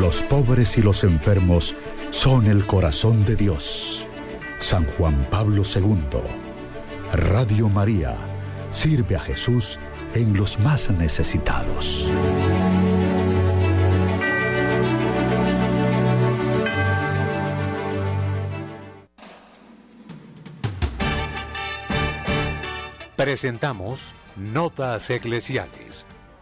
Los pobres y los enfermos son el corazón de Dios. San Juan Pablo II. Radio María sirve a Jesús en los más necesitados. Presentamos Notas Eclesiales.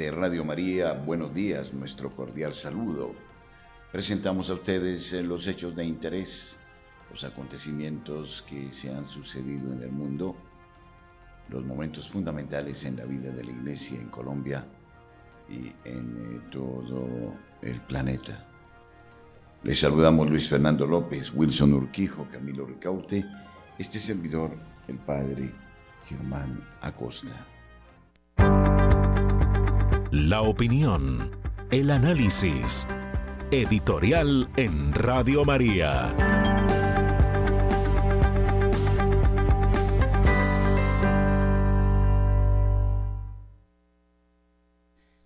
De Radio María, buenos días, nuestro cordial saludo. Presentamos a ustedes eh, los hechos de interés, los acontecimientos que se han sucedido en el mundo, los momentos fundamentales en la vida de la Iglesia en Colombia y en eh, todo el planeta. Les saludamos Luis Fernando López, Wilson Urquijo, Camilo Ricaute, este servidor, el Padre Germán Acosta. La opinión, el análisis. Editorial en Radio María.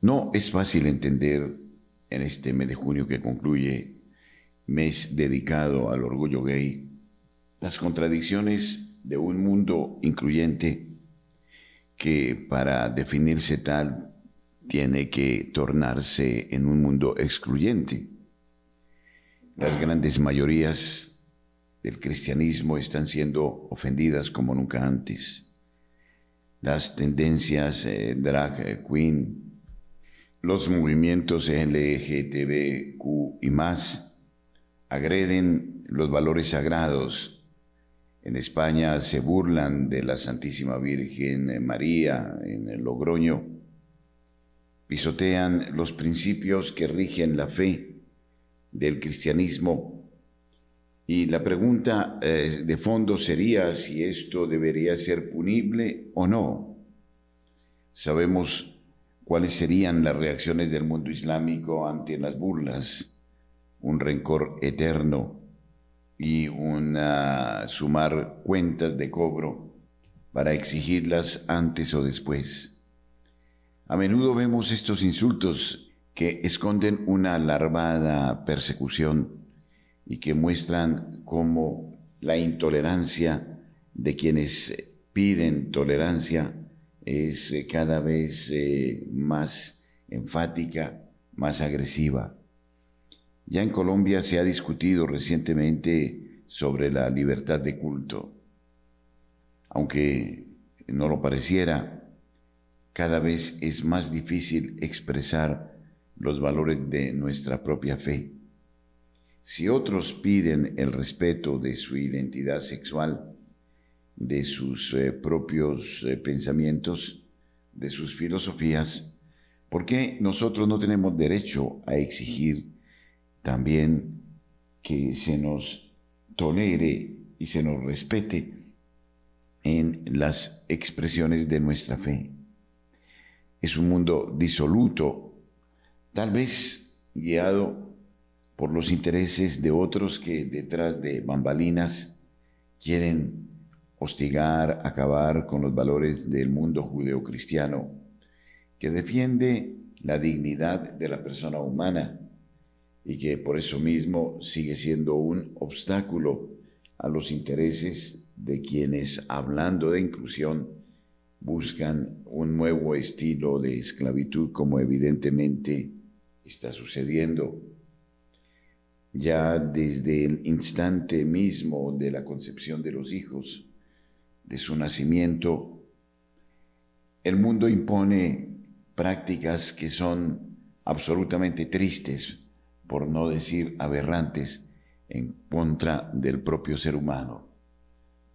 No es fácil entender en este mes de junio que concluye, mes dedicado al orgullo gay, las contradicciones de un mundo incluyente que para definirse tal tiene que tornarse en un mundo excluyente. Las grandes mayorías del cristianismo están siendo ofendidas como nunca antes. Las tendencias eh, drag queen, los movimientos LGTBQ y más agreden los valores sagrados. En España se burlan de la Santísima Virgen María en Logroño pisotean los principios que rigen la fe del cristianismo. Y la pregunta eh, de fondo sería si esto debería ser punible o no. Sabemos cuáles serían las reacciones del mundo islámico ante las burlas, un rencor eterno y sumar cuentas de cobro para exigirlas antes o después. A menudo vemos estos insultos que esconden una larvada persecución y que muestran cómo la intolerancia de quienes piden tolerancia es eh, cada vez eh, más enfática, más agresiva. Ya en Colombia se ha discutido recientemente sobre la libertad de culto. Aunque no lo pareciera, cada vez es más difícil expresar los valores de nuestra propia fe. Si otros piden el respeto de su identidad sexual, de sus eh, propios eh, pensamientos, de sus filosofías, ¿por qué nosotros no tenemos derecho a exigir también que se nos tolere y se nos respete en las expresiones de nuestra fe? Es un mundo disoluto, tal vez guiado por los intereses de otros que detrás de bambalinas quieren hostigar, acabar con los valores del mundo judeocristiano, que defiende la dignidad de la persona humana y que por eso mismo sigue siendo un obstáculo a los intereses de quienes, hablando de inclusión, buscan un nuevo estilo de esclavitud como evidentemente está sucediendo. Ya desde el instante mismo de la concepción de los hijos, de su nacimiento, el mundo impone prácticas que son absolutamente tristes, por no decir aberrantes, en contra del propio ser humano.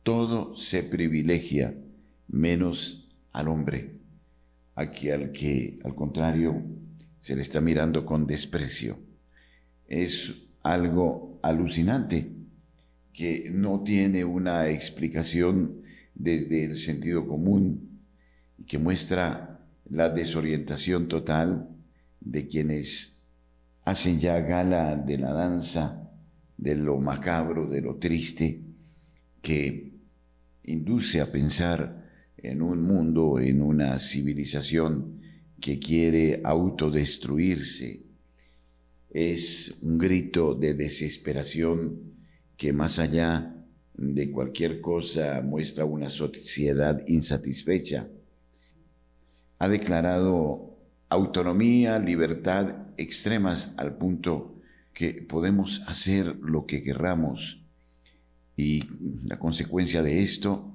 Todo se privilegia menos al hombre, aquí al que, al contrario, se le está mirando con desprecio. Es algo alucinante que no tiene una explicación desde el sentido común y que muestra la desorientación total de quienes hacen ya gala de la danza, de lo macabro, de lo triste, que induce a pensar en un mundo, en una civilización que quiere autodestruirse. Es un grito de desesperación que más allá de cualquier cosa muestra una sociedad insatisfecha. Ha declarado autonomía, libertad extremas al punto que podemos hacer lo que querramos. Y la consecuencia de esto,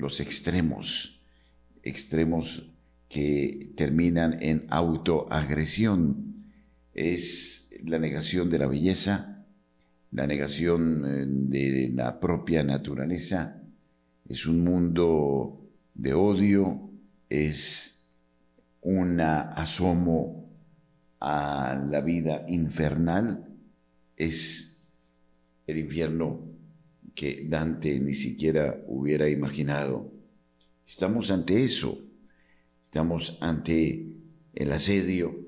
los extremos, extremos que terminan en autoagresión, es la negación de la belleza, la negación eh, de la propia naturaleza, es un mundo de odio, es un asomo a la vida infernal, es el infierno que Dante ni siquiera hubiera imaginado. Estamos ante eso, estamos ante el asedio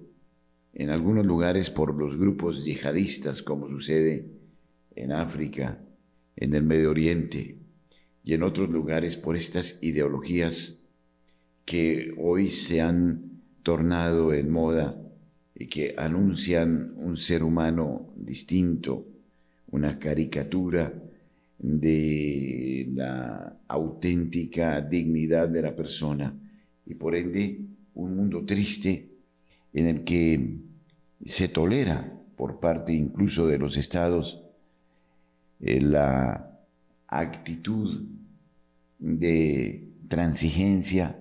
en algunos lugares por los grupos yihadistas, como sucede en África, en el Medio Oriente y en otros lugares por estas ideologías que hoy se han tornado en moda y que anuncian un ser humano distinto, una caricatura de la auténtica dignidad de la persona y por ende un mundo triste en el que se tolera por parte incluso de los estados eh, la actitud de transigencia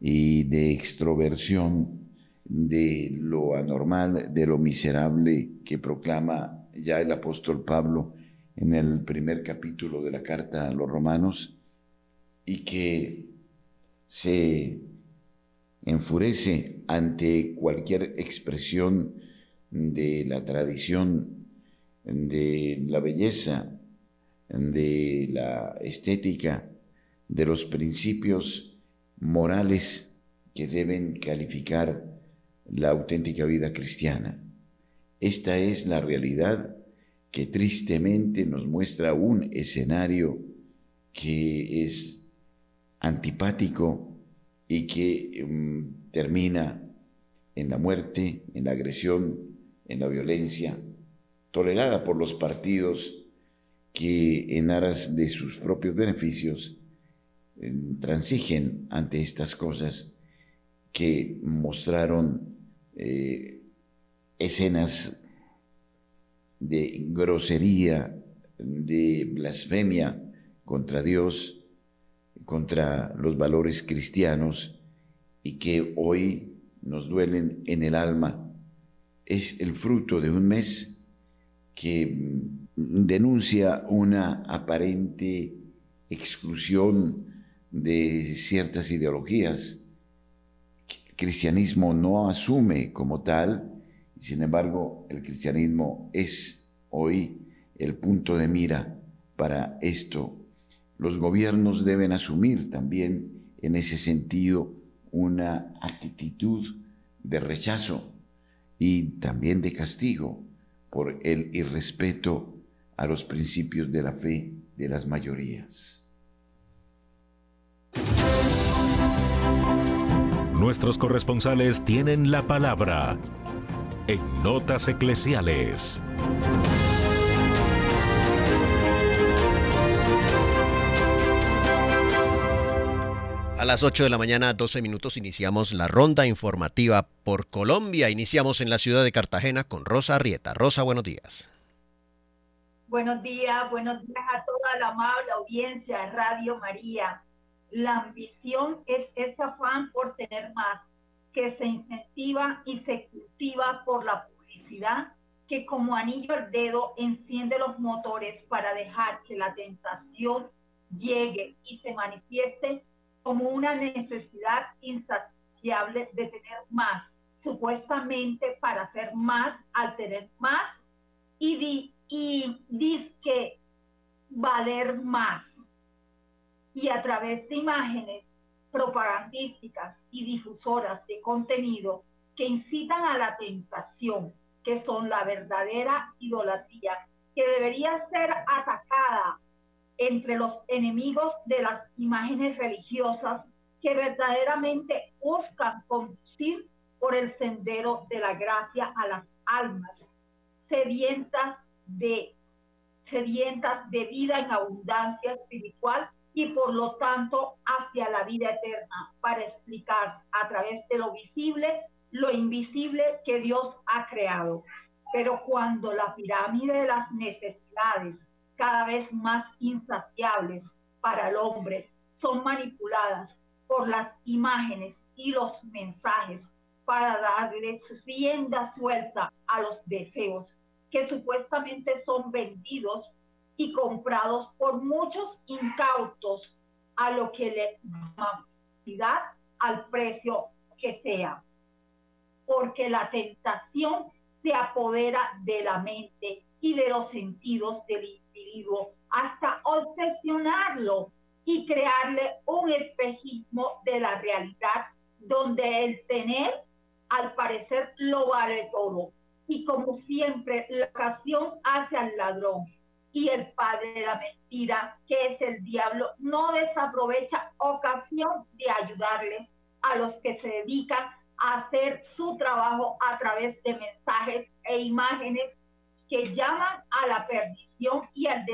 y de extroversión de lo anormal, de lo miserable que proclama ya el apóstol Pablo en el primer capítulo de la carta a los romanos y que se enfurece ante cualquier expresión de la tradición de la belleza, de la estética, de los principios morales que deben calificar la auténtica vida cristiana. Esta es la realidad que tristemente nos muestra un escenario que es antipático y que mm, termina en la muerte, en la agresión, en la violencia, tolerada por los partidos que en aras de sus propios beneficios transigen ante estas cosas que mostraron eh, escenas de grosería, de blasfemia contra Dios, contra los valores cristianos y que hoy nos duelen en el alma. Es el fruto de un mes que mm, denuncia una aparente exclusión de ciertas ideologías. El cristianismo no asume como tal, sin embargo el cristianismo es hoy el punto de mira para esto. Los gobiernos deben asumir también en ese sentido una actitud de rechazo y también de castigo por el irrespeto a los principios de la fe de las mayorías. Nuestros corresponsales tienen la palabra en Notas Eclesiales. A las 8 de la mañana, 12 minutos, iniciamos la ronda informativa por Colombia. Iniciamos en la ciudad de Cartagena con Rosa Arrieta. Rosa, buenos días. Buenos días, buenos días a toda la amable audiencia de Radio María. La ambición es ese afán por tener más. Que se incentiva y se cultiva por la publicidad que como anillo al dedo enciende los motores para dejar que la tentación llegue y se manifieste como una necesidad insaciable de tener más, supuestamente para hacer más al tener más y, di, y que valer más. Y a través de imágenes propagandísticas y difusoras de contenido que incitan a la tentación, que son la verdadera idolatría, que debería ser atacada entre los enemigos de las imágenes religiosas que verdaderamente buscan conducir por el sendero de la gracia a las almas sedientas de sedientas de vida en abundancia espiritual y por lo tanto hacia la vida eterna para explicar a través de lo visible lo invisible que Dios ha creado. Pero cuando la pirámide de las necesidades, cada vez más insaciables para el hombre, son manipuladas por las imágenes y los mensajes para darle rienda suelta a los deseos que supuestamente son vendidos y comprados por muchos incautos a lo que le llaman al precio que sea porque la tentación se apodera de la mente y de los sentidos del individuo hasta obsesionarlo y crearle un espejismo de la realidad donde el tener al parecer lo vale todo. Y como siempre, la ocasión hace al ladrón y el padre de la mentira, que es el diablo, no desaprovecha ocasión de ayudarles a los que se dedican hacer su trabajo a través de mensajes e imágenes que llaman a la perdición y al,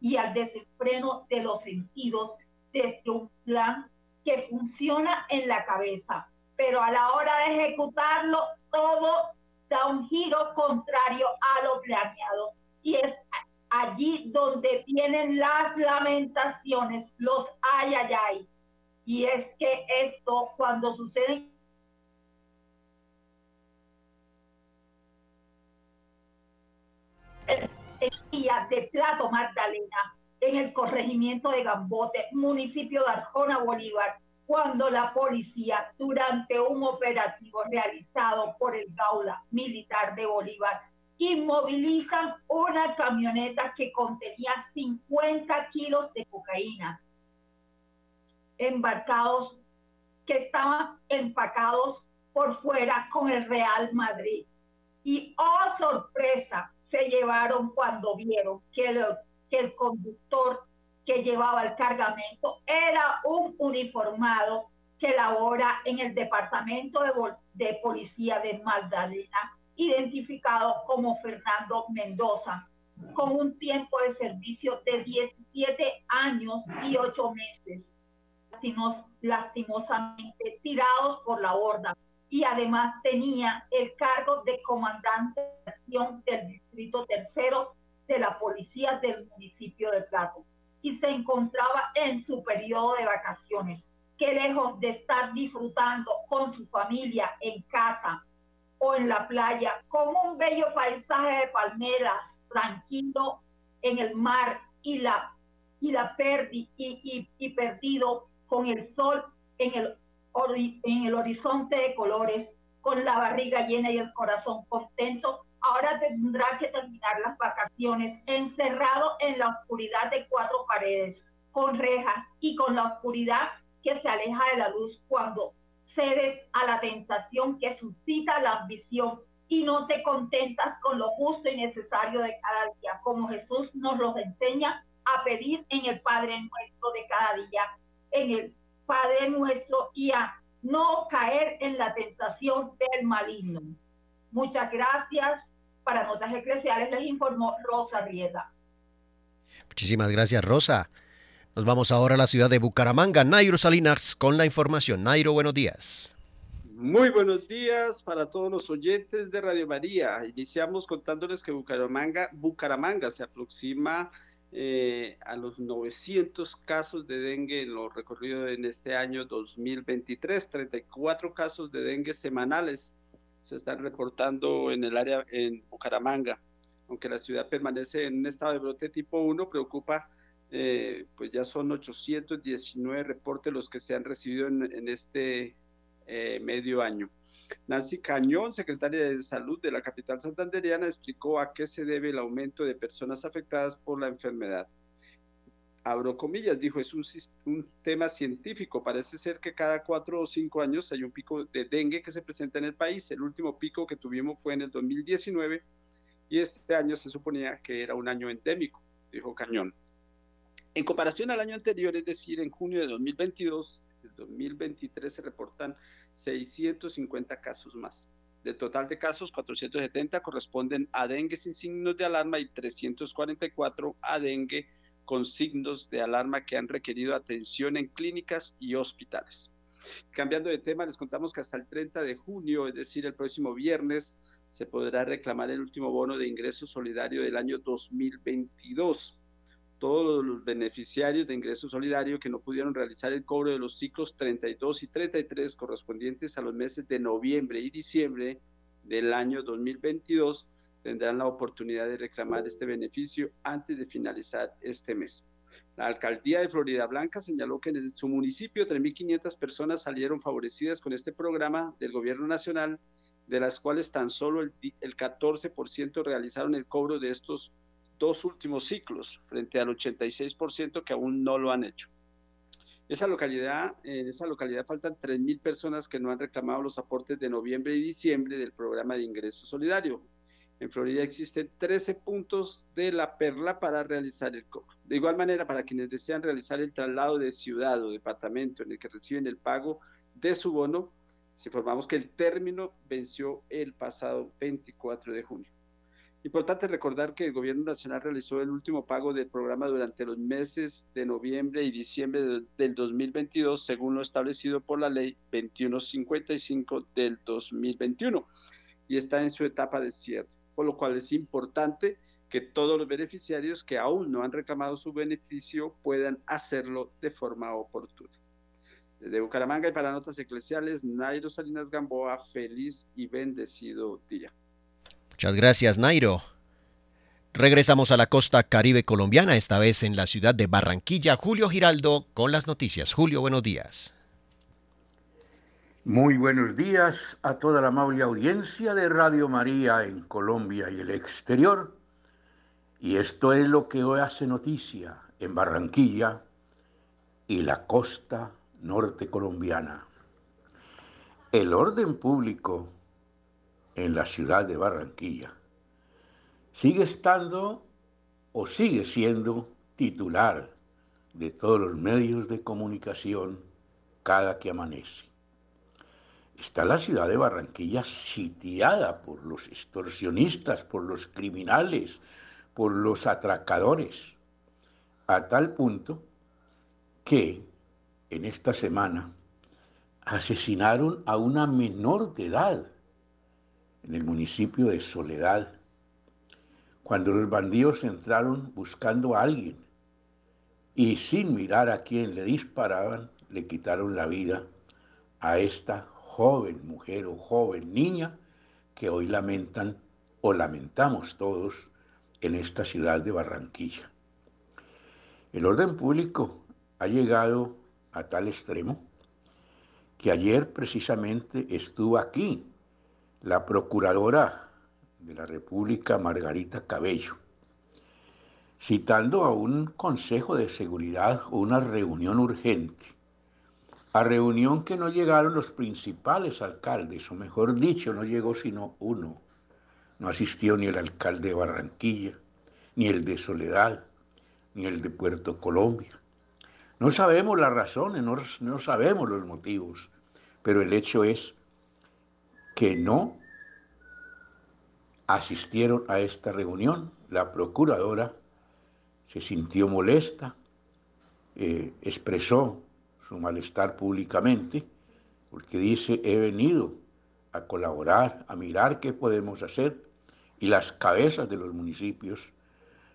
y al desenfreno de los sentidos desde un plan que funciona en la cabeza, pero a la hora de ejecutarlo todo da un giro contrario a lo planeado y es allí donde vienen las lamentaciones, los ay, ay. Y es que esto cuando sucede de Plato Magdalena, en el corregimiento de Gambote, municipio de Arjona, Bolívar, cuando la policía, durante un operativo realizado por el Gaula Militar de Bolívar, inmovilizan una camioneta que contenía 50 kilos de cocaína, embarcados, que estaban empacados por fuera con el Real Madrid. Y oh sorpresa, se llevaron cuando vieron que el, que el conductor que llevaba el cargamento era un uniformado que labora en el departamento de, de policía de Magdalena, identificado como Fernando Mendoza, con un tiempo de servicio de 17 años y 8 meses, lastimosamente tirados por la borda y además tenía el cargo de comandante del distrito tercero de la policía del municipio de Plato y se encontraba en su periodo de vacaciones, que lejos de estar disfrutando con su familia en casa o en la playa, con un bello paisaje de palmeras, tranquilo en el mar y la, y la perdi, y, y perdido con el sol en el en el horizonte de colores, con la barriga llena y el corazón contento, ahora tendrá que terminar las vacaciones encerrado en la oscuridad de cuatro paredes, con rejas y con la oscuridad que se aleja de la luz cuando cedes a la tentación que suscita la ambición y no te contentas con lo justo y necesario de cada día, como Jesús nos lo enseña a pedir en el Padre nuestro de cada día, en el Padre nuestro, y a no caer en la tentación del maligno. Muchas gracias. Para Notas Eclesiales les informó Rosa Rieta. Muchísimas gracias, Rosa. Nos vamos ahora a la ciudad de Bucaramanga. Nairo Salinas con la información. Nairo, buenos días. Muy buenos días para todos los oyentes de Radio María. Iniciamos contándoles que Bucaramanga, Bucaramanga se aproxima eh, a los 900 casos de dengue en lo recorrido en este año 2023, 34 casos de dengue semanales se están reportando en el área en Bucaramanga. Aunque la ciudad permanece en un estado de brote tipo 1, preocupa, eh, pues ya son 819 reportes los que se han recibido en, este eh, medio año. Nancy Cañón, secretaria de Salud de la capital santanderiana, explicó a qué se debe el aumento de personas afectadas por la enfermedad. Abro comillas, dijo, es un, un, tema científico. Parece ser que cada cuatro o cinco años hay un pico de dengue que se presenta en el país. El último pico que tuvimos fue en el 2019 y este año se suponía que era un año endémico, dijo Cañón. En comparación al año anterior, es decir, en junio de 2022, el 2023 se reportan 650 casos más. Del total de casos, 470 corresponden a dengue sin signos de alarma y 344 a dengue con signos de alarma que han requerido atención en clínicas y hospitales. Cambiando de tema, les contamos que hasta el 30 de junio, es decir, el próximo viernes, se podrá reclamar el último bono de ingreso solidario del año 2022 todos los beneficiarios de ingreso solidario que no pudieron realizar el cobro de los ciclos 32 y 33 correspondientes a los meses de noviembre y diciembre del año 2022 tendrán la oportunidad de reclamar este beneficio antes de finalizar este mes. La alcaldía de Florida Blanca señaló que en su municipio 3.500 personas salieron favorecidas con este programa del gobierno nacional, de las cuales tan solo el, el 14% realizaron el cobro de estos dos últimos ciclos frente al 86% que aún no lo han hecho. Esa localidad, en esa localidad faltan 3.000 personas que no han reclamado los aportes de noviembre y diciembre del programa de ingreso solidario. En Florida existen 13 puntos de la perla para realizar el cobro. De igual manera, para quienes desean realizar el traslado de ciudad o departamento en el que reciben el pago de su bono, si informamos que el término venció el pasado 24 de junio. Importante recordar que el Gobierno Nacional realizó el último pago del programa durante los meses de noviembre y diciembre del 2022, según lo establecido por la Ley 2155 del 2021, y está en su etapa de cierre, por lo cual es importante que todos los beneficiarios que aún no han reclamado su beneficio puedan hacerlo de forma oportuna. Desde Bucaramanga y para Notas Eclesiales, Nairo Salinas Gamboa, feliz y bendecido día. Muchas gracias, Nairo. Regresamos a la costa caribe colombiana, esta vez en la ciudad de Barranquilla. Julio Giraldo con las noticias. Julio, buenos días. Muy buenos días a toda la amable audiencia de Radio María en Colombia y el exterior. Y esto es lo que hoy hace noticia en Barranquilla y la costa norte colombiana. El orden público en la ciudad de Barranquilla, sigue estando o sigue siendo titular de todos los medios de comunicación cada que amanece. Está la ciudad de Barranquilla sitiada por los extorsionistas, por los criminales, por los atracadores, a tal punto que en esta semana asesinaron a una menor de edad en el municipio de Soledad, cuando los bandidos entraron buscando a alguien y sin mirar a quién le disparaban, le quitaron la vida a esta joven mujer o joven niña que hoy lamentan o lamentamos todos en esta ciudad de Barranquilla. El orden público ha llegado a tal extremo que ayer precisamente estuvo aquí la procuradora de la República, Margarita Cabello, citando a un Consejo de Seguridad una reunión urgente, a reunión que no llegaron los principales alcaldes, o mejor dicho, no llegó sino uno. No asistió ni el alcalde de Barranquilla, ni el de Soledad, ni el de Puerto Colombia. No sabemos las razones, no, no sabemos los motivos, pero el hecho es que no asistieron a esta reunión. La procuradora se sintió molesta, eh, expresó su malestar públicamente, porque dice, he venido a colaborar, a mirar qué podemos hacer, y las cabezas de los municipios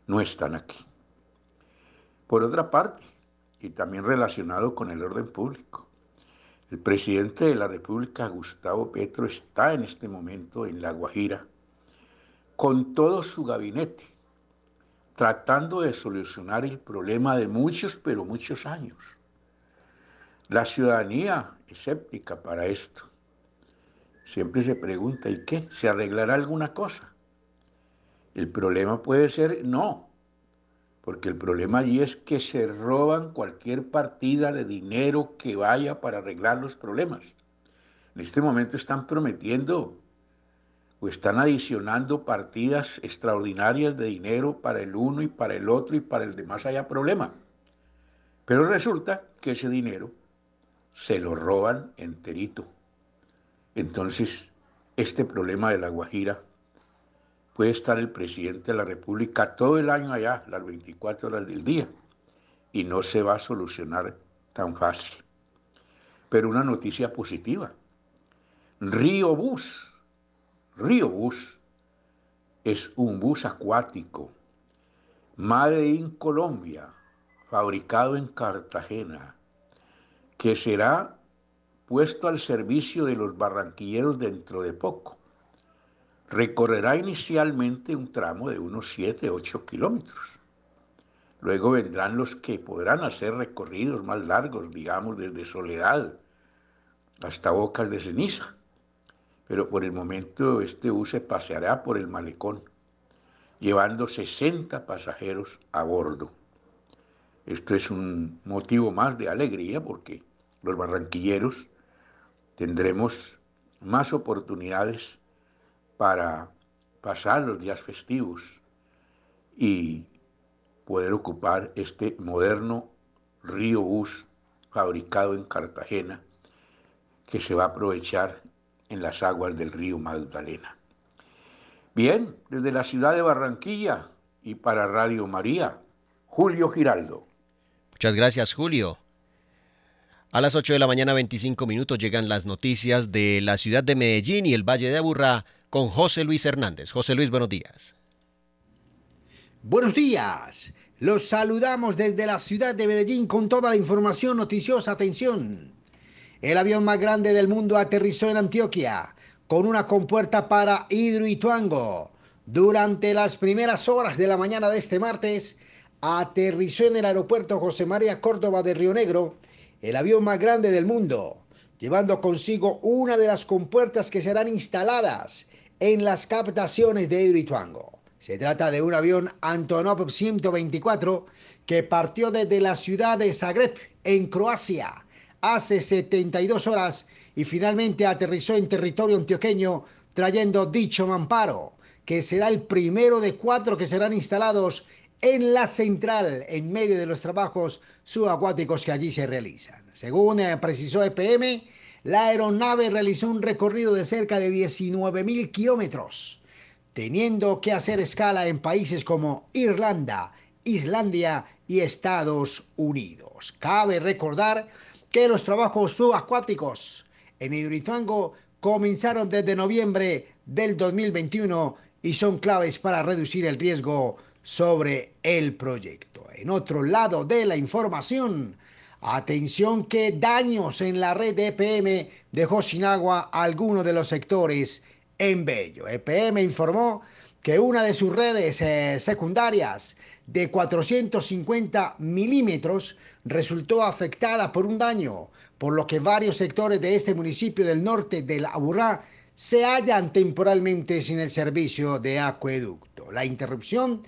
no están aquí. Por otra parte, y también relacionado con el orden público, el presidente de la República, Gustavo Petro, está en este momento en La Guajira con todo su gabinete, tratando de solucionar el problema de muchos, pero muchos años. La ciudadanía escéptica para esto. Siempre se pregunta, ¿y qué? ¿Se arreglará alguna cosa? El problema puede ser no, porque el problema allí es que se roban cualquier partida de dinero que vaya para arreglar los problemas. En este momento están prometiendo o están adicionando partidas extraordinarias de dinero para el uno y para el otro y para el demás haya problema. Pero resulta que ese dinero se lo roban enterito. Entonces, este problema de la Guajira puede estar el presidente de la República todo el año allá, las 24 horas del día, y no se va a solucionar tan fácil. Pero una noticia positiva. Río Bus. Río Bus es un bus acuático, Made in Colombia, fabricado en Cartagena, que será puesto al servicio de los barranquilleros dentro de poco recorrerá inicialmente un tramo de unos 7, 8 kilómetros. Luego vendrán los que podrán hacer recorridos más largos, digamos, desde Soledad hasta Bocas de Ceniza. Pero por el momento este bus se paseará por el malecón, llevando 60 pasajeros a bordo. Esto es un motivo más de alegría porque los barranquilleros tendremos más oportunidades para pasar los días festivos y poder ocupar este moderno río bus fabricado en Cartagena que se va a aprovechar en las aguas del río Magdalena. Bien, desde la ciudad de Barranquilla y para Radio María, Julio Giraldo. Muchas gracias, Julio. A las 8 de la mañana 25 minutos llegan las noticias de la ciudad de Medellín y el Valle de Aburrá con José Luis Hernández. José Luis, buenos días. Buenos días. Los saludamos desde la ciudad de Medellín con toda la información noticiosa. Atención. El avión más grande del mundo aterrizó en Antioquia con una compuerta para Hidroituango. Durante las primeras horas de la mañana de este martes, aterrizó en el aeropuerto José María Córdoba de Río Negro el avión más grande del mundo, llevando consigo una de las compuertas que serán instaladas en las captaciones de Hidroituango. Se trata de un avión Antonov 124 que partió desde la ciudad de Zagreb, en Croacia, hace 72 horas y finalmente aterrizó en territorio antioqueño trayendo dicho mamparo, que será el primero de cuatro que serán instalados en la central en medio de los trabajos subacuáticos que allí se realizan. Según eh, precisó EPM, la aeronave realizó un recorrido de cerca de 19.000 kilómetros, teniendo que hacer escala en países como Irlanda, Islandia y Estados Unidos. Cabe recordar que los trabajos subacuáticos en Hidroituango comenzaron desde noviembre del 2021 y son claves para reducir el riesgo sobre el proyecto. En otro lado de la información, Atención que daños en la red de EPM dejó sin agua algunos de los sectores en Bello. EPM informó que una de sus redes eh, secundarias de 450 milímetros resultó afectada por un daño, por lo que varios sectores de este municipio del norte de la Aburrá se hallan temporalmente sin el servicio de acueducto. La interrupción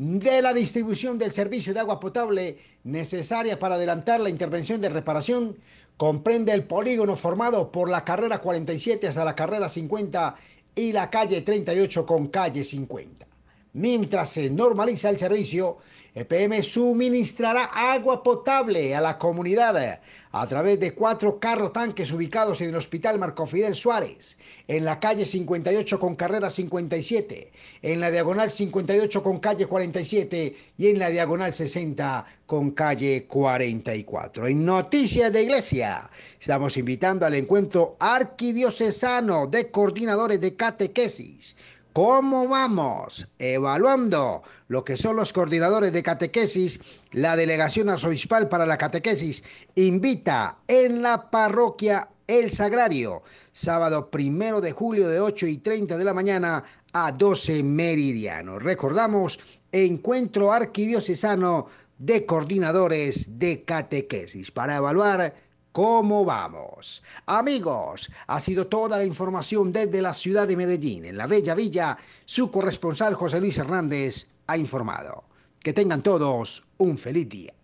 de la distribución del servicio de agua potable necesaria para adelantar la intervención de reparación comprende el polígono formado por la carrera 47 hasta la carrera 50 y la calle 38 con calle 50. Mientras se normaliza el servicio, EPM suministrará agua potable a la comunidad a través de cuatro carro tanques ubicados en el Hospital Marco Fidel Suárez, en la calle 58 con carrera 57, en la diagonal 58 con calle 47 y en la diagonal 60 con calle 44. En Noticias de Iglesia, estamos invitando al encuentro arquidiocesano de coordinadores de catequesis ¿Cómo vamos? Evaluando lo que son los coordinadores de catequesis, la Delegación Arzobispal para la Catequesis invita en la parroquia El Sagrario, sábado primero de julio de 8 y 30 de la mañana a 12 meridiano. Recordamos, encuentro arquidiocesano de coordinadores de catequesis para evaluar ¿Cómo vamos? Amigos, ha sido toda la información desde la ciudad de Medellín. En la Bella Villa, su corresponsal José Luis Hernández ha informado. Que tengan todos un feliz día.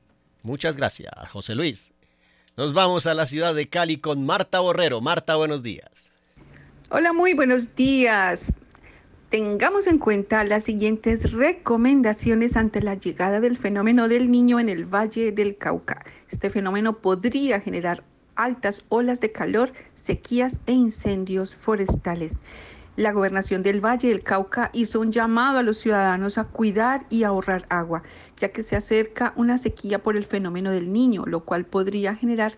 Muchas gracias, José Luis. Nos vamos a la ciudad de Cali con Marta Borrero. Marta, buenos días. Hola, muy buenos días. Tengamos en cuenta las siguientes recomendaciones ante la llegada del fenómeno del niño en el Valle del Cauca. Este fenómeno podría generar altas olas de calor, sequías e incendios forestales. La gobernación del Valle del Cauca hizo un llamado a los ciudadanos a cuidar y ahorrar agua, ya que se acerca una sequía por el fenómeno del niño, lo cual podría generar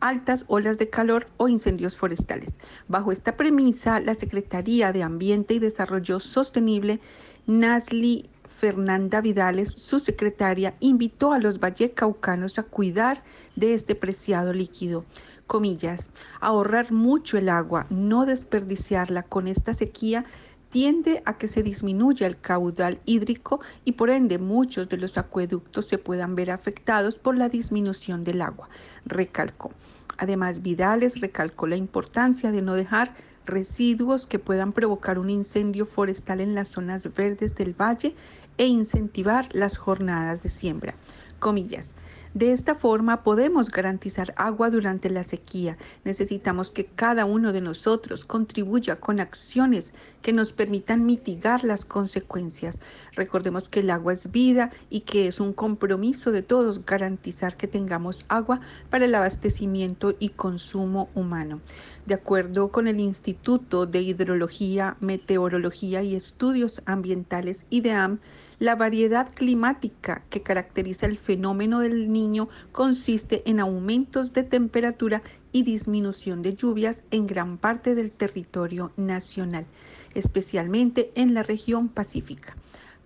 altas olas de calor o incendios forestales. Bajo esta premisa, la Secretaría de Ambiente y Desarrollo Sostenible, Nasli Fernanda Vidales, su secretaria, invitó a los vallecaucanos a cuidar de este preciado líquido. Comillas, ahorrar mucho el agua, no desperdiciarla con esta sequía tiende a que se disminuya el caudal hídrico y por ende muchos de los acueductos se puedan ver afectados por la disminución del agua, recalcó. Además, Vidales recalcó la importancia de no dejar residuos que puedan provocar un incendio forestal en las zonas verdes del valle e incentivar las jornadas de siembra. Comillas. De esta forma podemos garantizar agua durante la sequía. Necesitamos que cada uno de nosotros contribuya con acciones que nos permitan mitigar las consecuencias. Recordemos que el agua es vida y que es un compromiso de todos garantizar que tengamos agua para el abastecimiento y consumo humano. De acuerdo con el Instituto de Hidrología, Meteorología y Estudios Ambientales, IDEAM, la variedad climática que caracteriza el fenómeno del niño consiste en aumentos de temperatura y disminución de lluvias en gran parte del territorio nacional, especialmente en la región pacífica.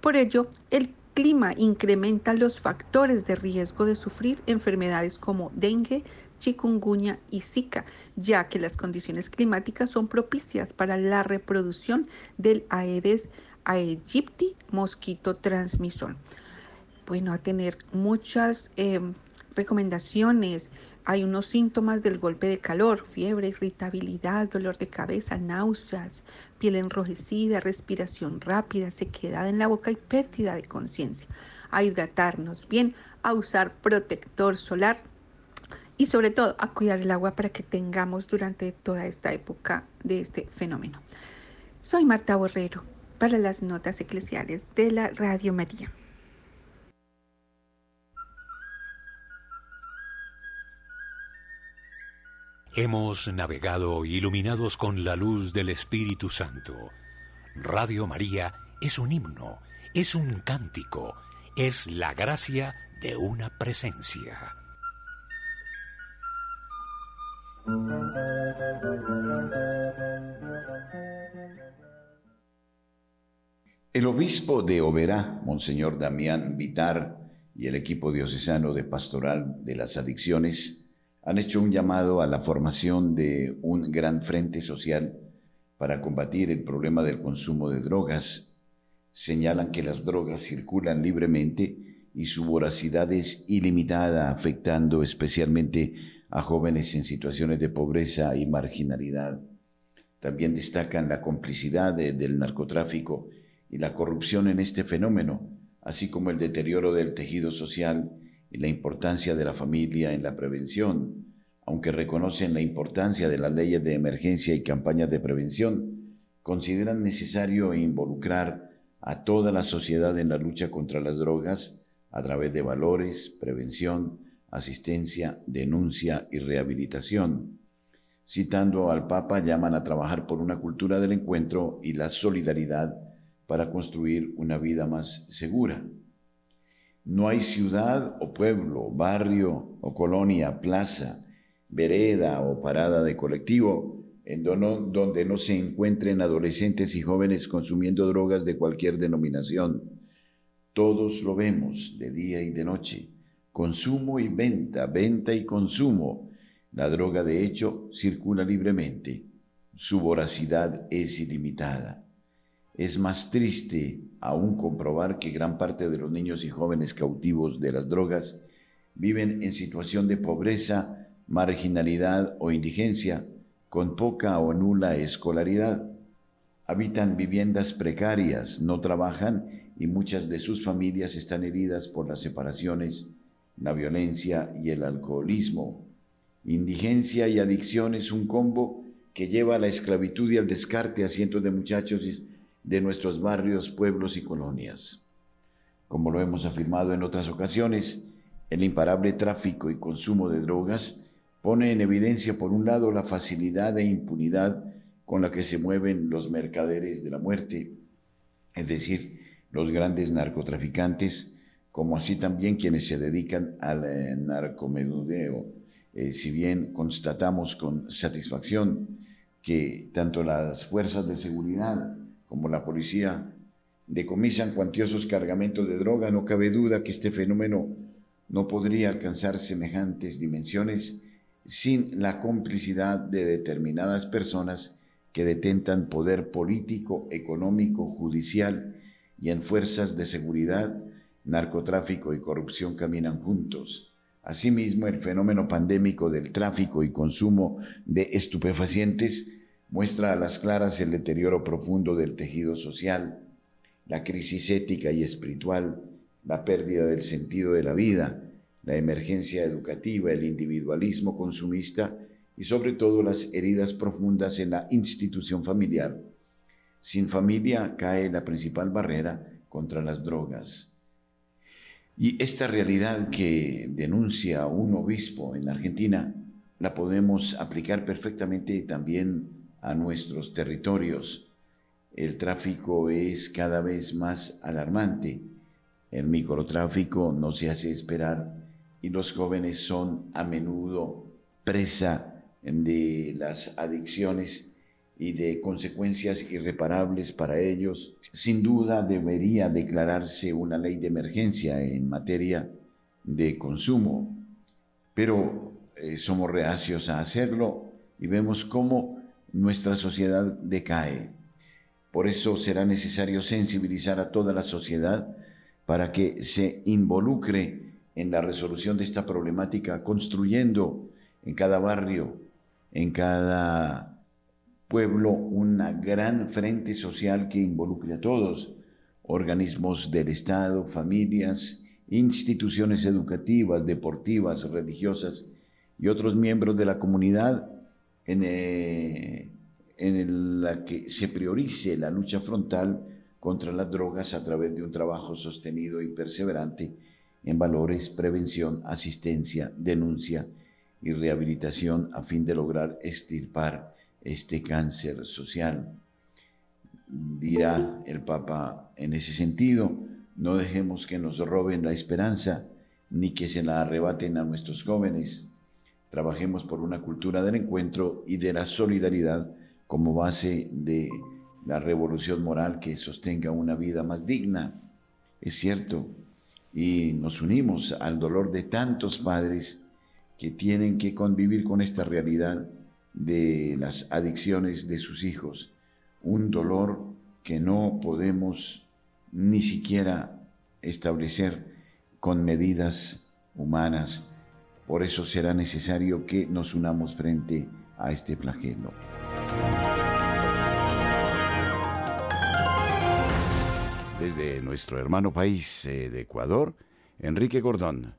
Por ello, el clima incrementa los factores de riesgo de sufrir enfermedades como dengue, chikungunya y zika, ya que las condiciones climáticas son propicias para la reproducción del Aedes aegypti, mosquito transmisor. Bueno, a tener muchas em, recomendaciones. Hay unos síntomas del golpe de calor, fiebre, irritabilidad, dolor de cabeza, náuseas, piel enrojecida, respiración rápida, sequedad en la boca y pérdida de conciencia. A hidratarnos bien, a usar protector solar y sobre todo a cuidar el agua para que tengamos durante toda esta época de este fenómeno. Soy Marta Borrero para las notas eclesiales de la Radio María. Hemos navegado iluminados con la luz del Espíritu Santo. Radio María es un himno, es un cántico, es la gracia de una presencia. El obispo de Oberá, Monseñor Damián Vitar, y el equipo diocesano de pastoral de las adicciones han hecho un llamado a la formación de un gran frente social para combatir el problema del consumo de drogas. Señalan que las drogas circulan libremente y su voracidad es ilimitada, afectando especialmente a jóvenes en situaciones de pobreza y marginalidad. También destacan la complicidad del narcotráfico y la corrupción en este fenómeno, así como el deterioro del tejido social y la importancia de la familia en la prevención, aunque reconocen la importancia de las leyes de emergencia y campañas de prevención, consideran necesario involucrar a toda la sociedad en la lucha contra las drogas a través de valores, prevención, asistencia, denuncia y rehabilitación. Citando al Papa, llaman a trabajar por una cultura del encuentro y la solidaridad para construir una vida más segura. No hay ciudad o pueblo, barrio o colonia, plaza, vereda o parada de colectivo en donde no se encuentren adolescentes y jóvenes consumiendo drogas de cualquier denominación. Todos lo vemos de día y de noche. Consumo y venta, venta y consumo. La droga de hecho circula libremente. Su voracidad es ilimitada. Es más triste aún comprobar que gran parte de los niños y jóvenes cautivos de las drogas viven en situación de pobreza, marginalidad o indigencia, con poca o nula escolaridad. Habitan viviendas precarias, no trabajan y muchas de sus familias están heridas por las separaciones, la violencia y el alcoholismo. Indigencia y adicción es un combo que lleva a la esclavitud y al descarte a cientos de muchachos de nuestros barrios, pueblos y colonias. Como lo hemos afirmado en otras ocasiones, el imparable tráfico y consumo de drogas pone en evidencia, por un lado, la facilidad e impunidad con la que se mueven los mercaderes de la muerte, es decir, los grandes narcotraficantes, como así también quienes se dedican al eh, narcomenudeo. Eh, si bien constatamos con satisfacción que tanto las fuerzas de seguridad como la policía decomisan cuantiosos cargamentos de droga, no cabe duda que este fenómeno no podría alcanzar semejantes dimensiones sin la complicidad de determinadas personas que detentan poder político, económico, judicial y en fuerzas de seguridad, narcotráfico y corrupción caminan juntos. Asimismo, el fenómeno pandémico del tráfico y consumo de estupefacientes muestra a las claras el deterioro profundo del tejido social, la crisis ética y espiritual, la pérdida del sentido de la vida, la emergencia educativa, el individualismo consumista y sobre todo las heridas profundas en la institución familiar. Sin familia cae la principal barrera contra las drogas. Y esta realidad que denuncia un obispo en Argentina la podemos aplicar perfectamente también a nuestros territorios. El tráfico es cada vez más alarmante. El microtráfico no se hace esperar y los jóvenes son a menudo presa de las adicciones y de consecuencias irreparables para ellos. Sin duda debería declararse una ley de emergencia en materia de consumo, pero eh, somos reacios a hacerlo y vemos cómo nuestra sociedad decae. Por eso será necesario sensibilizar a toda la sociedad para que se involucre en la resolución de esta problemática, construyendo en cada barrio, en cada pueblo, una gran frente social que involucre a todos, organismos del Estado, familias, instituciones educativas, deportivas, religiosas y otros miembros de la comunidad en, eh, en la que se priorice la lucha frontal contra las drogas a través de un trabajo sostenido y perseverante en valores, prevención, asistencia, denuncia y rehabilitación a fin de lograr extirpar este cáncer social. Dirá el Papa en ese sentido, no dejemos que nos roben la esperanza ni que se la arrebaten a nuestros jóvenes. Trabajemos por una cultura del encuentro y de la solidaridad como base de la revolución moral que sostenga una vida más digna. Es cierto, y nos unimos al dolor de tantos padres que tienen que convivir con esta realidad de las adicciones de sus hijos, un dolor que no podemos ni siquiera establecer con medidas humanas. Por eso será necesario que nos unamos frente a este flagelo. Desde nuestro hermano país eh, de Ecuador, Enrique Gordón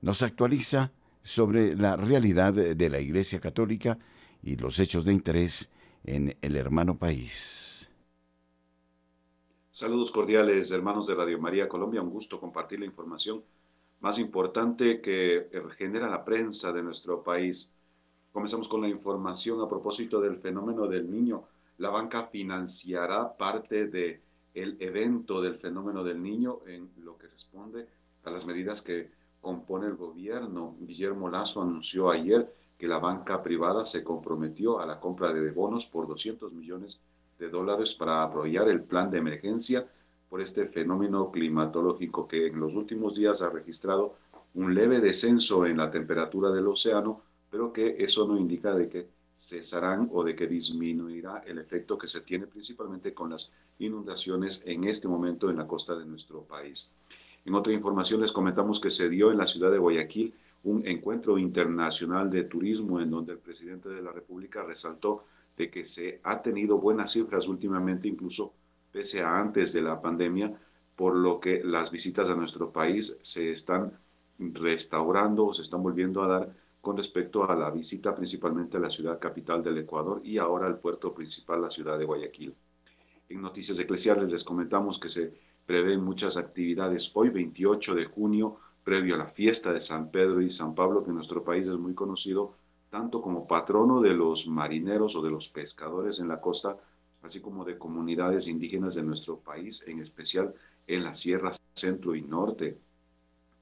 nos actualiza sobre la realidad de la Iglesia Católica y los hechos de interés en el hermano país. Saludos cordiales, hermanos de Radio María Colombia. Un gusto compartir la información más importante que genera la prensa de nuestro país. Comenzamos con la información a propósito del fenómeno del niño. La banca financiará parte de evento del fenómeno del niño en lo que responde a las medidas que compone el gobierno. Guillermo Lazo anunció ayer que la banca privada se comprometió a la compra de bonos por 200 millones de dólares para apoyar el plan de emergencia por este fenómeno climatológico que en los últimos días ha registrado un leve descenso en la temperatura del océano, pero que eso no indica de que cesarán o de que disminuirá el efecto que se tiene principalmente con las inundaciones en este momento en la costa de nuestro país. En otra información les comentamos que se dio en la ciudad de Guayaquil un encuentro internacional de turismo en donde el presidente de la República resaltó de que se ha tenido buenas cifras últimamente, incluso pese a antes de la pandemia, por lo que las visitas a nuestro país se están restaurando o se están volviendo a dar con respecto a la visita principalmente a la ciudad capital del Ecuador y ahora al puerto principal, la ciudad de Guayaquil. En Noticias Eclesiales les comentamos que se prevén muchas actividades hoy 28 de junio, previo a la fiesta de San Pedro y San Pablo, que en nuestro país es muy conocido tanto como patrono de los marineros o de los pescadores en la costa, así como de comunidades indígenas de nuestro país, en especial en la Sierra Centro y Norte.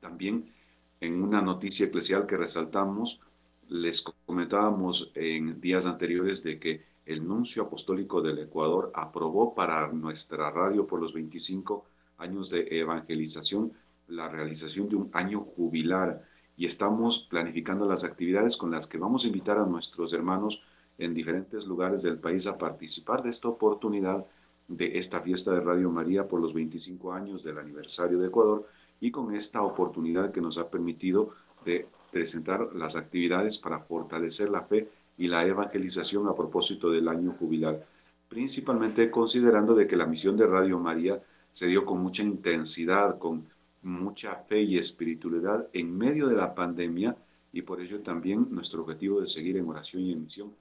También en una noticia eclesial que resaltamos, les comentábamos en días anteriores de que el nuncio apostólico del Ecuador aprobó para nuestra radio por los 25 años de evangelización la realización de un año jubilar y estamos planificando las actividades con las que vamos a invitar a nuestros hermanos en diferentes lugares del país a participar de esta oportunidad de esta fiesta de Radio María por los 25 años del aniversario de Ecuador y con esta oportunidad que nos ha permitido de presentar las actividades para fortalecer la fe y la evangelización a propósito del año jubilar, principalmente considerando de que la misión de Radio María se dio con mucha intensidad, con mucha fe y espiritualidad en medio de la pandemia y por ello también nuestro objetivo de seguir en oración y en misión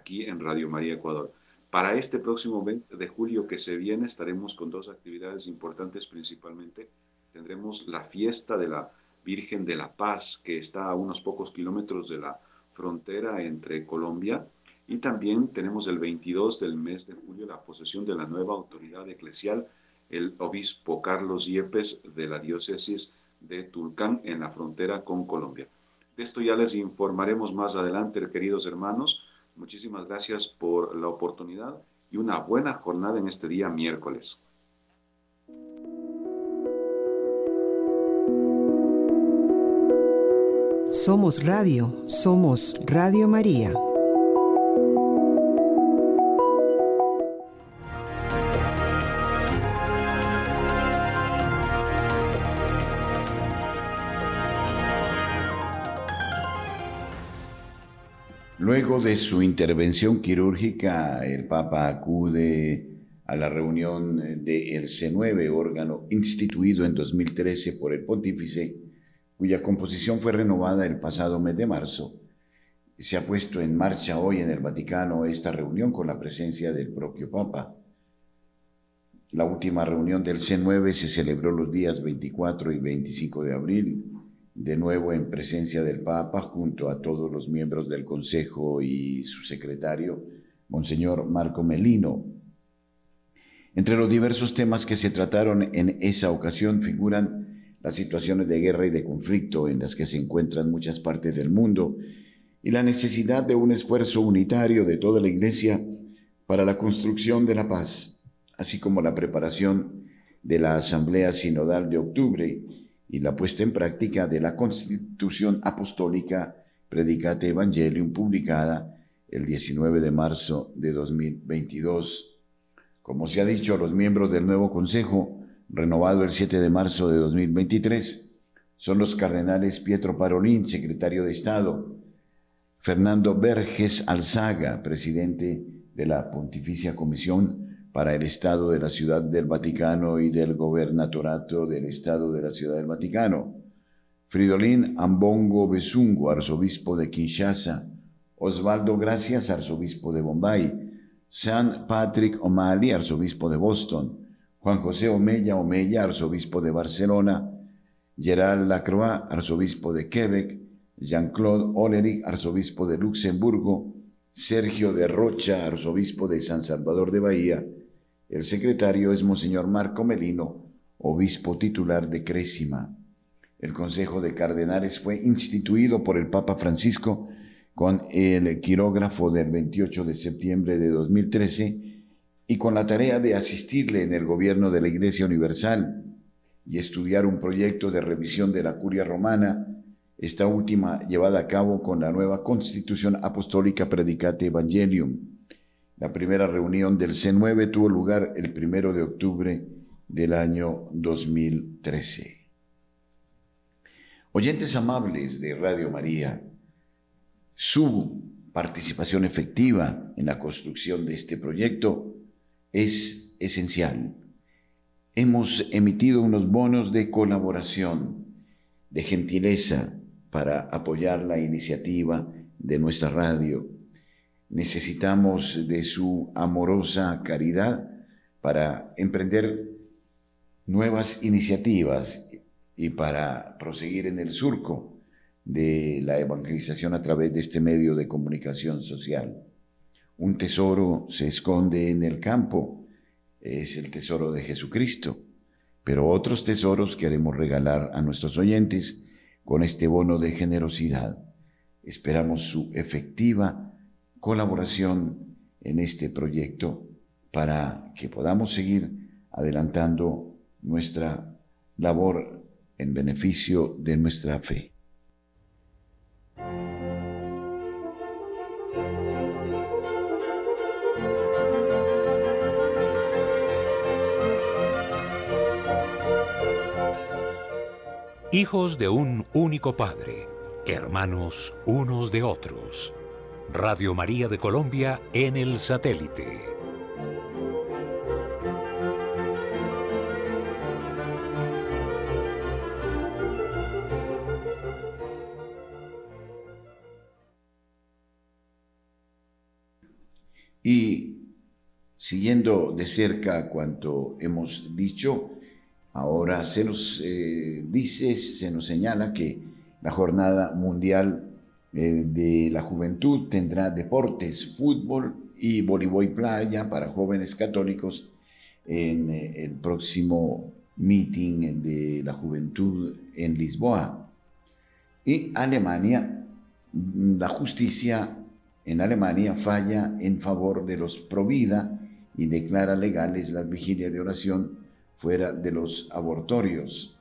aquí en Radio María Ecuador. Para este próximo 20 de julio que se viene estaremos con dos actividades importantes principalmente tendremos la fiesta de la Virgen de la Paz, que está a unos pocos kilómetros de la frontera entre Colombia. Y también tenemos el 22 del mes de julio la posesión de la nueva autoridad eclesial, el obispo Carlos Yepes de la diócesis de Tulcán en la frontera con Colombia. De esto ya les informaremos más adelante, queridos hermanos. Muchísimas gracias por la oportunidad y una buena jornada en este día miércoles. Somos Radio, somos Radio María. Luego de su intervención quirúrgica, el Papa acude a la reunión del C9, órgano instituido en 2013 por el pontífice cuya composición fue renovada el pasado mes de marzo. Se ha puesto en marcha hoy en el Vaticano esta reunión con la presencia del propio Papa. La última reunión del C9 se celebró los días 24 y 25 de abril, de nuevo en presencia del Papa junto a todos los miembros del Consejo y su secretario, Monseñor Marco Melino. Entre los diversos temas que se trataron en esa ocasión figuran las situaciones de guerra y de conflicto en las que se encuentran muchas partes del mundo y la necesidad de un esfuerzo unitario de toda la Iglesia para la construcción de la paz, así como la preparación de la Asamblea Sinodal de octubre y la puesta en práctica de la Constitución Apostólica Predicate Evangelium publicada el 19 de marzo de 2022. Como se ha dicho, los miembros del nuevo Consejo renovado el 7 de marzo de 2023, son los cardenales Pietro Parolín, secretario de Estado, Fernando Verges Alzaga, presidente de la Pontificia Comisión para el Estado de la Ciudad del Vaticano y del Gobernatorato del Estado de la Ciudad del Vaticano, Fridolín Ambongo Besungo, arzobispo de Kinshasa, Osvaldo Gracias, arzobispo de Bombay, San Patrick O'Malley, arzobispo de Boston, Juan José Omella Omella, arzobispo de Barcelona, Gerard Lacroix, arzobispo de Quebec, Jean-Claude Oleric, arzobispo de Luxemburgo, Sergio de Rocha, arzobispo de San Salvador de Bahía. El secretario es Monseñor Marco Melino, obispo titular de Crésima. El Consejo de Cardenales fue instituido por el Papa Francisco con el quirógrafo del 28 de septiembre de 2013 y con la tarea de asistirle en el gobierno de la Iglesia Universal y estudiar un proyecto de revisión de la curia romana, esta última llevada a cabo con la nueva Constitución Apostólica Predicate Evangelium. La primera reunión del C9 tuvo lugar el primero de octubre del año 2013. Oyentes amables de Radio María, su participación efectiva en la construcción de este proyecto es esencial. Hemos emitido unos bonos de colaboración, de gentileza, para apoyar la iniciativa de nuestra radio. Necesitamos de su amorosa caridad para emprender nuevas iniciativas y para proseguir en el surco de la evangelización a través de este medio de comunicación social. Un tesoro se esconde en el campo, es el tesoro de Jesucristo, pero otros tesoros queremos regalar a nuestros oyentes con este bono de generosidad. Esperamos su efectiva colaboración en este proyecto para que podamos seguir adelantando nuestra labor en beneficio de nuestra fe. Hijos de un único Padre, hermanos unos de otros. Radio María de Colombia en el satélite. Y siguiendo de cerca cuanto hemos dicho, Ahora se nos eh, dice, se nos señala que la Jornada Mundial eh, de la Juventud tendrá deportes, fútbol y voleibol playa para jóvenes católicos en eh, el próximo meeting de la juventud en Lisboa. Y Alemania, la justicia en Alemania falla en favor de los pro vida y declara legales las vigilias de oración fuera de los abortorios.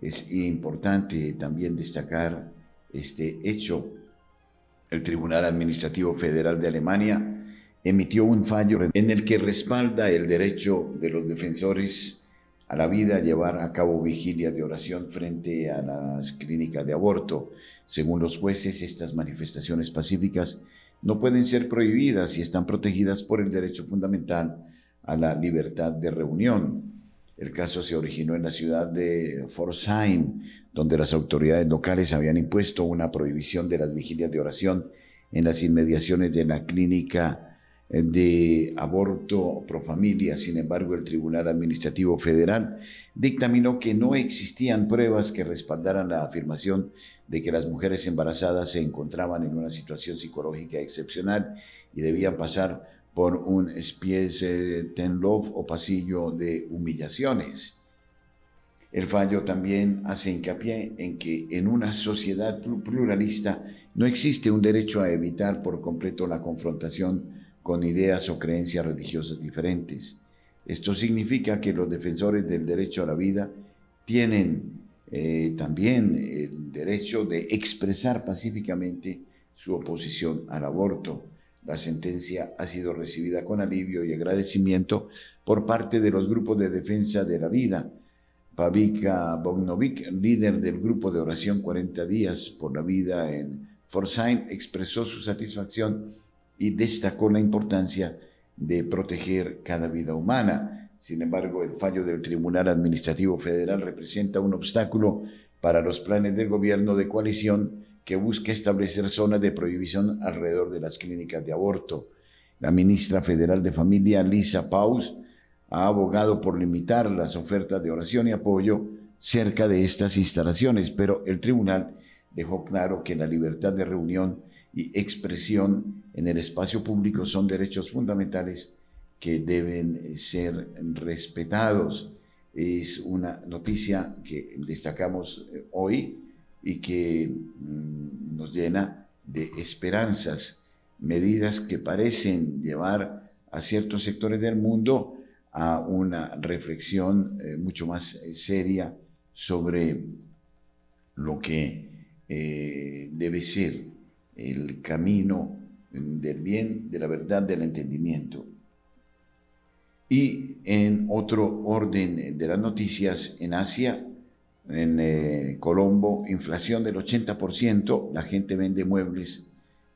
Es importante también destacar este hecho. El Tribunal Administrativo Federal de Alemania emitió un fallo en el que respalda el derecho de los defensores a la vida a llevar a cabo vigilia de oración frente a las clínicas de aborto. Según los jueces, estas manifestaciones pacíficas no pueden ser prohibidas y están protegidas por el derecho fundamental a la libertad de reunión. El caso se originó en la ciudad de Forsheim, donde las autoridades locales habían impuesto una prohibición de las vigilias de oración en las inmediaciones de la clínica de aborto pro familia. Sin embargo, el Tribunal Administrativo Federal dictaminó que no existían pruebas que respaldaran la afirmación de que las mujeres embarazadas se encontraban en una situación psicológica excepcional y debían pasar por un Tenlov o pasillo de humillaciones. El fallo también hace hincapié en que en una sociedad pluralista no existe un derecho a evitar por completo la confrontación con ideas o creencias religiosas diferentes. Esto significa que los defensores del derecho a la vida tienen eh, también el derecho de expresar pacíficamente su oposición al aborto la sentencia ha sido recibida con alivio y agradecimiento por parte de los grupos de defensa de la vida. Pavika Bognovic, líder del grupo de oración 40 días por la vida en Forsyth, expresó su satisfacción y destacó la importancia de proteger cada vida humana. Sin embargo, el fallo del Tribunal Administrativo Federal representa un obstáculo para los planes del gobierno de coalición que busca establecer zonas de prohibición alrededor de las clínicas de aborto. La ministra federal de Familia, Lisa Paus, ha abogado por limitar las ofertas de oración y apoyo cerca de estas instalaciones, pero el tribunal dejó claro que la libertad de reunión y expresión en el espacio público son derechos fundamentales que deben ser respetados. Es una noticia que destacamos eh, hoy y que mm, nos llena de esperanzas, medidas que parecen llevar a ciertos sectores del mundo a una reflexión eh, mucho más eh, seria sobre lo que eh, debe ser el camino del bien, de la verdad, del entendimiento. Y en otro orden de las noticias, en Asia, en Colombo, inflación del 80%, la gente vende muebles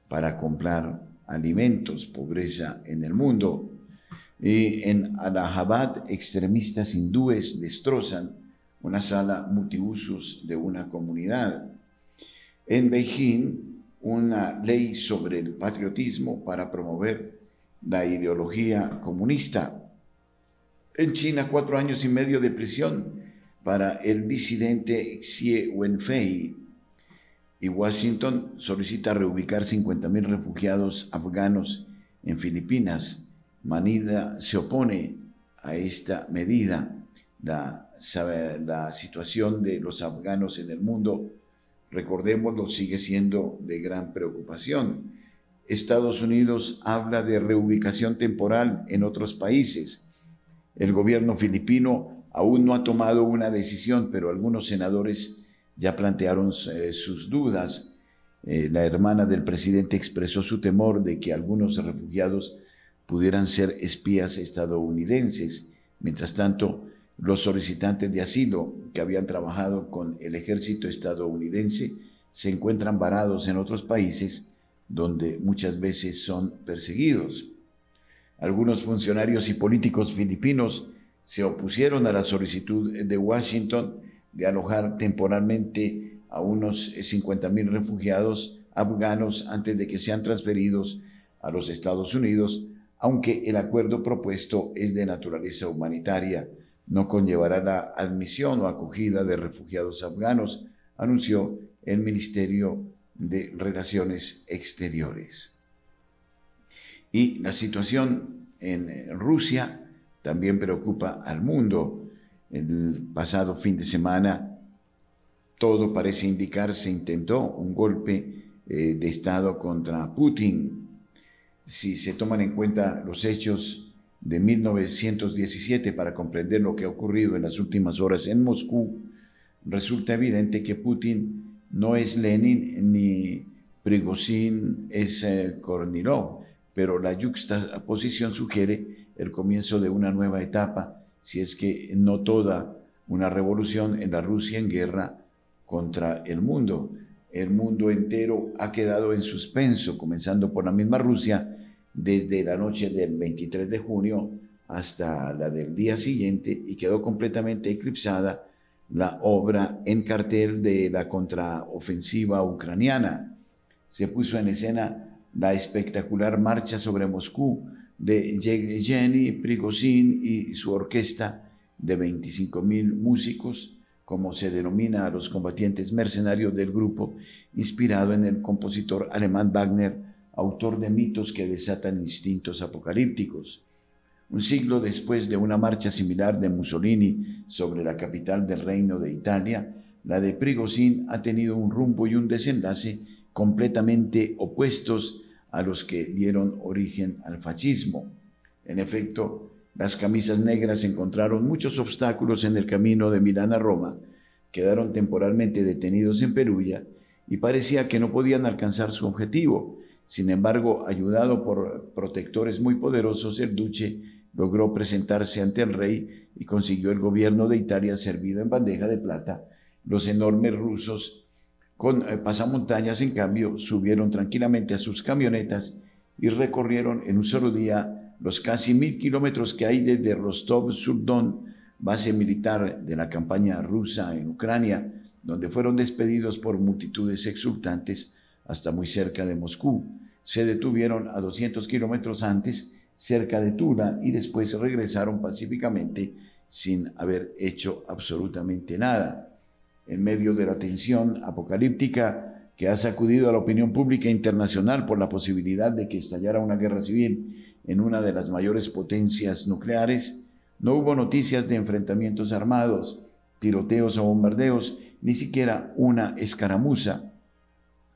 para comprar alimentos, pobreza en el mundo. Y en Allahabad, extremistas hindúes destrozan una sala multiusos de una comunidad. En Beijing, una ley sobre el patriotismo para promover la ideología comunista. En China, cuatro años y medio de prisión para el disidente Xie Wenfei, y Washington solicita reubicar 50.000 refugiados afganos en Filipinas. Manila se opone a esta medida. La, la situación de los afganos en el mundo, recordémoslo, sigue siendo de gran preocupación. Estados Unidos habla de reubicación temporal en otros países. El gobierno filipino aún no ha tomado una decisión, pero algunos senadores ya plantearon eh, sus dudas. Eh, la hermana del presidente expresó su temor de que algunos refugiados pudieran ser espías estadounidenses. Mientras tanto, los solicitantes de asilo que habían trabajado con el ejército estadounidense se encuentran varados en otros países donde muchas veces son perseguidos. Algunos funcionarios y políticos filipinos se opusieron a la solicitud de Washington de alojar temporalmente a unos 50.000 refugiados afganos antes de que sean transferidos a los Estados Unidos, aunque el acuerdo propuesto es de naturaleza humanitaria, no conllevará la admisión o acogida de refugiados afganos, anunció el Ministerio de Relaciones Exteriores. Y la situación en Rusia también preocupa al mundo el pasado fin de semana, todo parece indicar se intentó un golpe eh, de Estado contra Putin. Si se toman en cuenta los hechos de 1917 para comprender lo que ha ocurrido en las últimas horas en Moscú, resulta evidente que Putin no es Lenin ni Prigozhin es eh, Kornilov, pero la juxtaposición sugiere el comienzo de una nueva etapa si es que no toda una revolución en la Rusia en guerra contra el mundo. El mundo entero ha quedado en suspenso, comenzando por la misma Rusia, desde la noche del 23 de junio hasta la del día siguiente y quedó completamente eclipsada la obra en cartel de la contraofensiva ucraniana. Se puso en escena la espectacular marcha sobre Moscú, de Yevgeny Prigozhin y su orquesta de 25.000 músicos, como se denomina a los combatientes mercenarios del grupo, inspirado en el compositor alemán Wagner, autor de mitos que desatan instintos apocalípticos. Un siglo después de una marcha similar de Mussolini sobre la capital del Reino de Italia, la de Prigozhin ha tenido un rumbo y un desenlace completamente opuestos a los que dieron origen al fascismo. En efecto, las camisas negras encontraron muchos obstáculos en el camino de Milán a Roma, quedaron temporalmente detenidos en Perugia y parecía que no podían alcanzar su objetivo. Sin embargo, ayudado por protectores muy poderosos, el duce logró presentarse ante el rey y consiguió el gobierno de Italia servido en bandeja de plata. Los enormes rusos con eh, pasamontañas, en cambio, subieron tranquilamente a sus camionetas y recorrieron en un solo día los casi mil kilómetros que hay desde Rostov-sur-Don, base militar de la campaña rusa en Ucrania, donde fueron despedidos por multitudes exultantes hasta muy cerca de Moscú. Se detuvieron a 200 kilómetros antes, cerca de Tula, y después regresaron pacíficamente sin haber hecho absolutamente nada en medio de la tensión apocalíptica que ha sacudido a la opinión pública internacional por la posibilidad de que estallara una guerra civil en una de las mayores potencias nucleares, no hubo noticias de enfrentamientos armados, tiroteos o bombardeos, ni siquiera una escaramuza.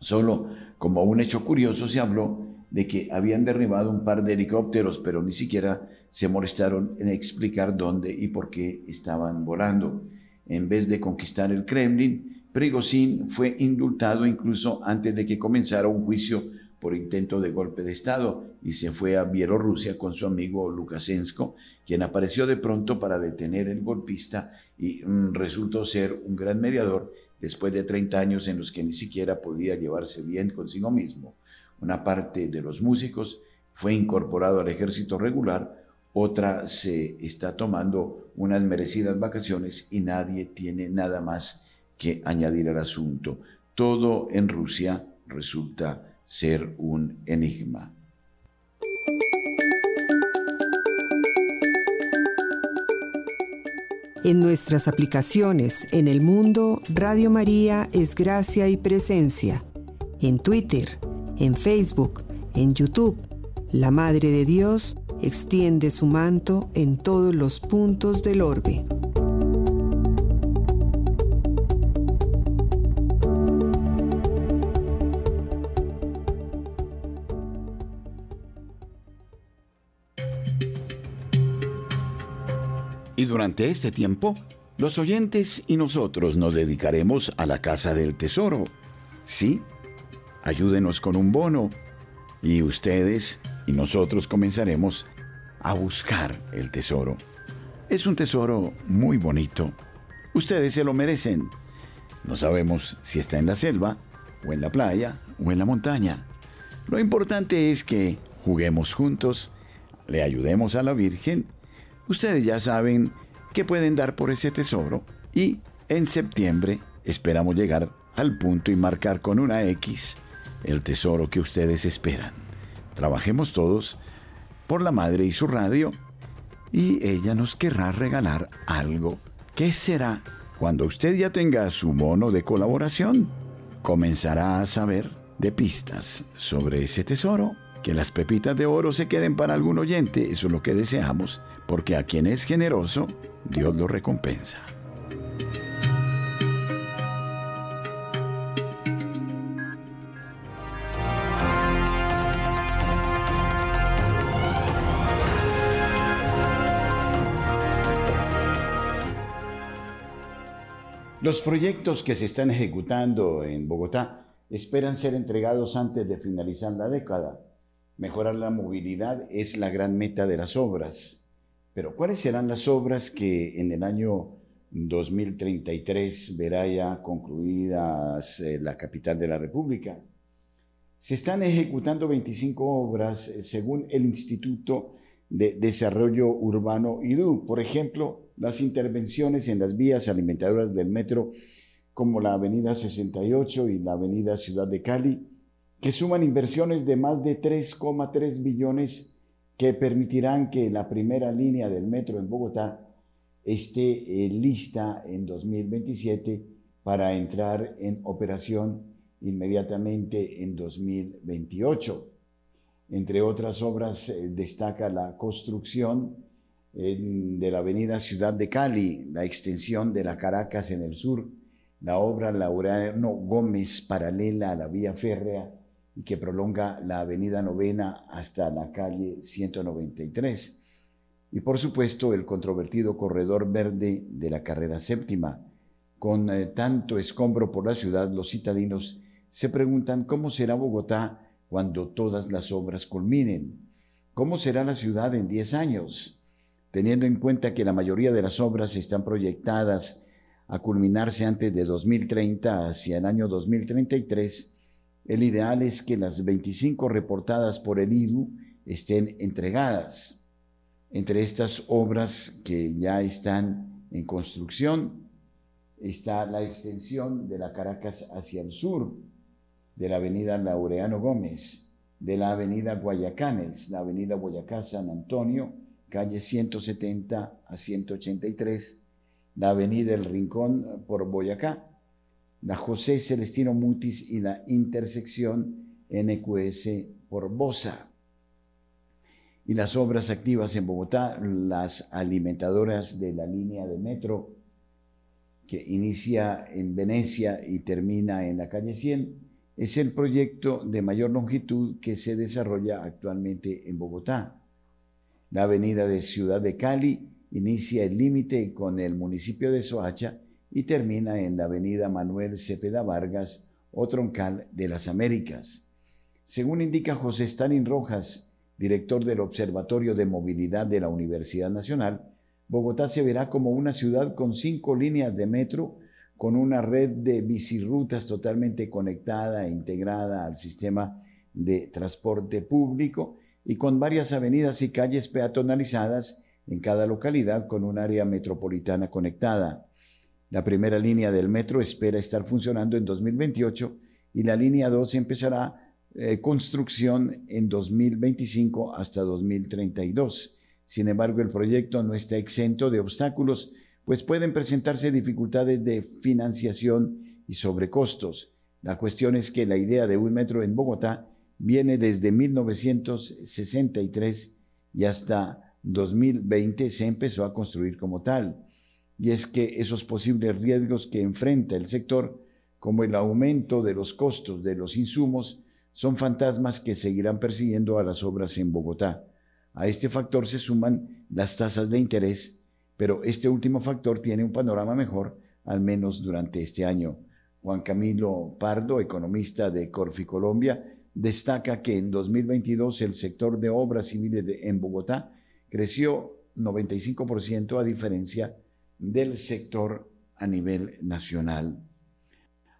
Solo Como un hecho curioso se habló de que habían derribado un par de helicópteros, pero ni siquiera se molestaron en explicar dónde y por qué estaban volando. En vez de conquistar el Kremlin, Prigozhin fue indultado incluso antes de que comenzara un juicio por intento de golpe de Estado y se fue a Bielorrusia con su amigo Lukashenko, quien apareció de pronto para detener el golpista y mm, resultó ser un gran mediador después de 30 años en los que ni siquiera podía llevarse bien consigo mismo. Una parte de los músicos fue incorporado al ejército regular, otra se está tomando unas merecidas vacaciones y nadie tiene nada más que añadir al asunto. Todo en Rusia resulta ser un enigma. En nuestras aplicaciones en el mundo, Radio María es gracia y presencia. En Twitter, en Facebook, en YouTube, la Madre de Dios extiende su manto en todos los puntos del orbe. Y durante este tiempo, los oyentes y nosotros nos dedicaremos a la Casa del Tesoro. Sí, ayúdenos con un bono y ustedes y nosotros comenzaremos a buscar el tesoro. Es un tesoro muy bonito. Ustedes se lo merecen. No sabemos si está en la selva, o en la playa, o en la montaña. Lo importante es que juguemos juntos, le ayudemos a la Virgen Ustedes ya saben que pueden dar por ese tesoro y en septiembre esperamos llegar al punto y marcar con una X el tesoro que ustedes esperan. Trabajemos todos por la madre y su radio y ella nos querrá regalar algo. ¿Qué será? Cuando usted ya tenga su mono de colaboración, comenzará a saber de pistas sobre ese tesoro. Que las pepitas de oro se queden para algún oyente, eso es lo que deseamos, porque a quien es generoso, Dios lo recompensa. Los proyectos que se están ejecutando en Bogotá esperan ser entregados antes de finalizar la década. Mejorar la movilidad es la gran meta de las obras. Pero ¿cuáles serán las obras que en el año 2033 verá ya concluidas eh, la capital de la República? Se están ejecutando 25 obras eh, según el Instituto de Desarrollo Urbano IDU. Por ejemplo, las intervenciones en las vías alimentadoras del metro como la Avenida 68 y la Avenida Ciudad de Cali, que suman inversiones de más de 3,3 billones que permitirán que la primera línea del metro en Bogotá esté eh, lista en 2027 para entrar en operación inmediatamente en 2028. Entre otras obras eh, destaca la construcción de la avenida Ciudad de Cali, la extensión de la Caracas en el sur, la obra Laureano Gómez paralela a la vía férrea y que prolonga la avenida novena hasta la calle 193. Y por supuesto el controvertido corredor verde de la carrera séptima. Con eh, tanto escombro por la ciudad, los citadinos se preguntan cómo será Bogotá cuando todas las obras culminen. ¿Cómo será la ciudad en 10 años? Teniendo en cuenta que la mayoría de las obras están proyectadas a culminarse antes de 2030 hacia el año 2033, el ideal es que las 25 reportadas por el IDU estén entregadas. Entre estas obras que ya están en construcción está la extensión de la Caracas hacia el sur, de la avenida Laureano Gómez, de la avenida Guayacanes, la avenida Boyacá San Antonio, calle 170 a 183, la avenida El Rincón por Boyacá, la José Celestino Mutis y la intersección NQS por Bosa. Y las obras activas en Bogotá, las alimentadoras de la línea de metro que inicia en Venecia y termina en la calle 100, es el proyecto de mayor longitud que se desarrolla actualmente en Bogotá. La avenida de Ciudad de Cali inicia el límite con el municipio de Soacha y termina en la avenida Manuel Cepeda Vargas o troncal de las Américas. Según indica José Stalin Rojas, director del Observatorio de Movilidad de la Universidad Nacional, Bogotá se verá como una ciudad con cinco líneas de metro, con una red de bicirrutas totalmente conectada e integrada al sistema de transporte público y con varias avenidas y calles peatonalizadas en cada localidad con un área metropolitana conectada. La primera línea del metro espera estar funcionando en 2028 y la línea 2 empezará eh, construcción en 2025 hasta 2032. Sin embargo, el proyecto no está exento de obstáculos, pues pueden presentarse dificultades de financiación y sobrecostos. La cuestión es que la idea de un metro en Bogotá viene desde 1963 y hasta 2020 se empezó a construir como tal y es que esos posibles riesgos que enfrenta el sector, como el aumento de los costos de los insumos, son fantasmas que seguirán persiguiendo a las obras en Bogotá. A este factor se suman las tasas de interés, pero este último factor tiene un panorama mejor, al menos durante este año. Juan Camilo Pardo, economista de Corfi Colombia, destaca que en 2022 el sector de obras civiles en Bogotá creció 95% a diferencia del sector a nivel nacional.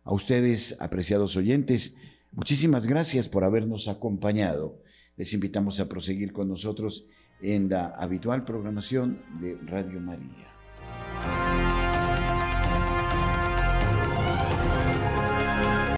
A ustedes, apreciados oyentes, muchísimas gracias por habernos acompañado. Les invitamos a proseguir con nosotros en la habitual programación de Radio María.